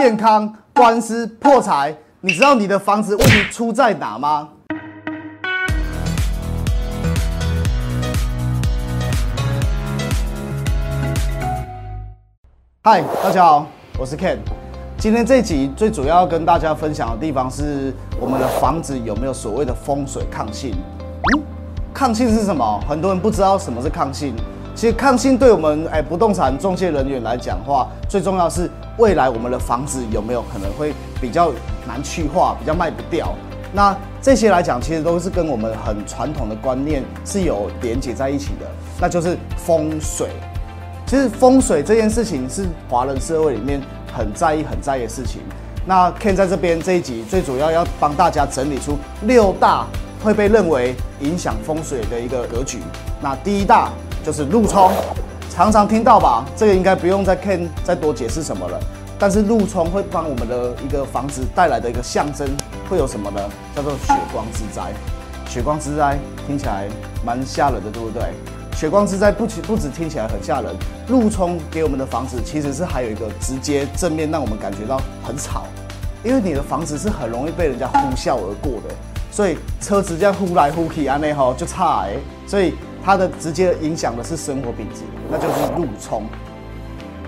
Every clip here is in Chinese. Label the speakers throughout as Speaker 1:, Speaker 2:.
Speaker 1: 健康、官司、破财，你知道你的房子问题出在哪吗？嗨，大家好，我是 Ken。今天这集最主要跟大家分享的地方是我们的房子有没有所谓的风水抗性。嗯，抗性是什么？很多人不知道什么是抗性。其实抗性对我们哎不动产中介人员来讲话，最重要是未来我们的房子有没有可能会比较难去化，比较卖不掉。那这些来讲，其实都是跟我们很传统的观念是有连接在一起的，那就是风水。其实风水这件事情是华人社会里面很在意、很在意的事情。那 Ken 在这边这一集最主要要帮大家整理出六大会被认为影响风水的一个格局。那第一大。就是路冲，常常听到吧？这个应该不用再 Ken 再多解释什么了。但是路冲会帮我们的一个房子带来的一个象征会有什么呢？叫做血光之灾。血光之灾听起来蛮吓人的，对不对？血光之灾不不不止听起来很吓人，路冲给我们的房子其实是还有一个直接正面让我们感觉到很吵，因为你的房子是很容易被人家呼啸而过的，所以车子这样呼来呼去安内吼就差哎，所以。它的直接影响的是生活品质，那就是路冲。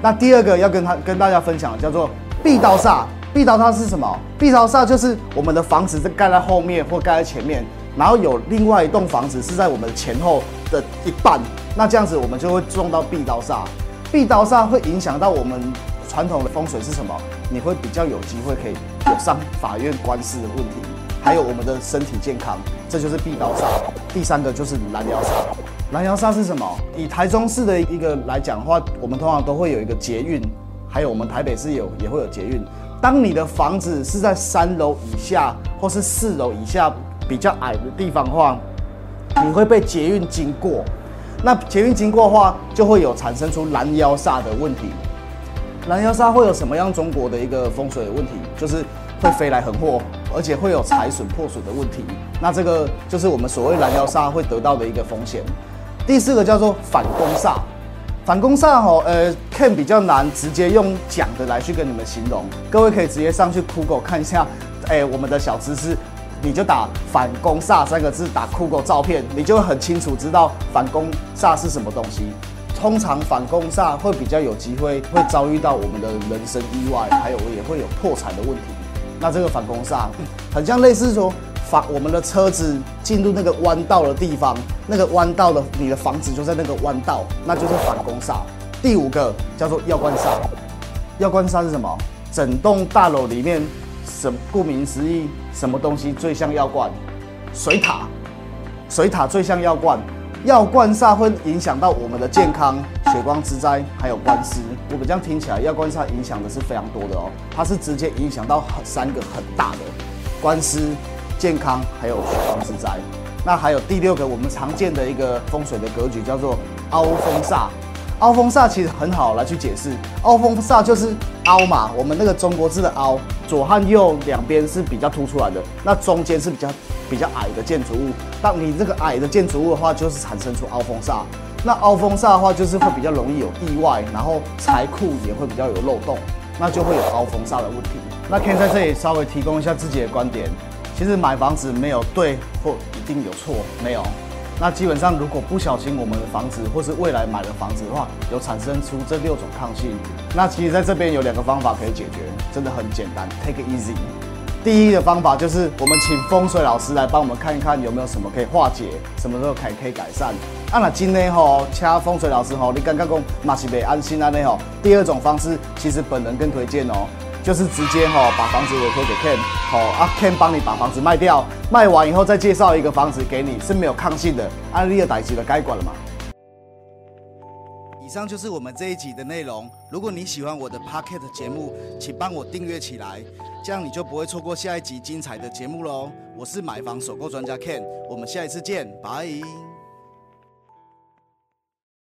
Speaker 1: 那第二个要跟他跟大家分享的叫做壁刀煞。壁刀煞是什么？壁刀煞就是我们的房子是盖在后面或盖在前面，然后有另外一栋房子是在我们前后的一半，那这样子我们就会撞到壁刀煞。壁刀煞会影响到我们传统的风水是什么？你会比较有机会可以有上法院官司的问题，还有我们的身体健康，这就是壁刀煞。第三个就是拦腰煞。拦腰煞是什么？以台中市的一个来讲的话，我们通常都会有一个捷运，还有我们台北市有也会有捷运。当你的房子是在三楼以下或是四楼以下比较矮的地方的话，你会被捷运经过。那捷运经过的话，就会有产生出拦腰煞的问题。拦腰煞会有什么样中国的一个风水的问题？就是会飞来横祸。而且会有财损破损的问题，那这个就是我们所谓拦腰煞会得到的一个风险。第四个叫做反攻煞，反攻煞吼，呃，Ken 比较难直接用讲的来去跟你们形容，各位可以直接上去酷狗看一下，哎，我们的小知识，你就打反攻煞三个字，打酷狗照片，你就会很清楚知道反攻煞是什么东西。通常反攻煞会比较有机会会遭遇到我们的人身意外，还有也会有破产的问题。那这个反攻煞，很像类似说，反我们的车子进入那个弯道的地方，那个弯道的你的房子就在那个弯道，那就是反攻煞。第五个叫做药罐煞，药罐煞是什么？整栋大楼里面，什顾名思义，什么东西最像药罐？水塔，水塔最像药罐。药罐煞会影响到我们的健康、血光之灾，还有官司。我们这样听起来，药罐煞影响的是非常多的哦。它是直接影响到三个很大的官司、健康，还有血光之灾。那还有第六个我们常见的一个风水的格局，叫做凹风煞。凹风煞其实很好来去解释，凹风煞就是凹嘛，我们那个中国字的凹，左和右两边是比较凸出来的，那中间是比较。比较矮的建筑物，当你这个矮的建筑物的话，就是产生出凹风煞。那凹风煞的话，就是会比较容易有意外，然后财库也会比较有漏洞，那就会有凹风煞的问题。那可以在这里稍微提供一下自己的观点。其实买房子没有对或一定有错，没有。那基本上如果不小心我们的房子或是未来买的房子的话，有产生出这六种抗性，那其实在这边有两个方法可以解决，真的很简单，take easy。第一的方法就是我们请风水老师来帮我们看一看有没有什么可以化解，什么时候可以可以改善。啊，那今天吼，请风水老师吼，你刚刚讲马西北安心安内吼。第二种方式，其实本人更推荐哦，就是直接吼把房子委托给 Ken，好啊，Ken 帮你把房子卖掉，卖完以后再介绍一个房子给你，是没有抗性的，安利的代级的该管了嘛。以上就是我们这一集的内容。如果你喜欢我的 Pocket 节目，请帮我订阅起来，这样你就不会错过下一集精彩的节目喽。我是买房首购专家 Ken，我们下一次见，拜。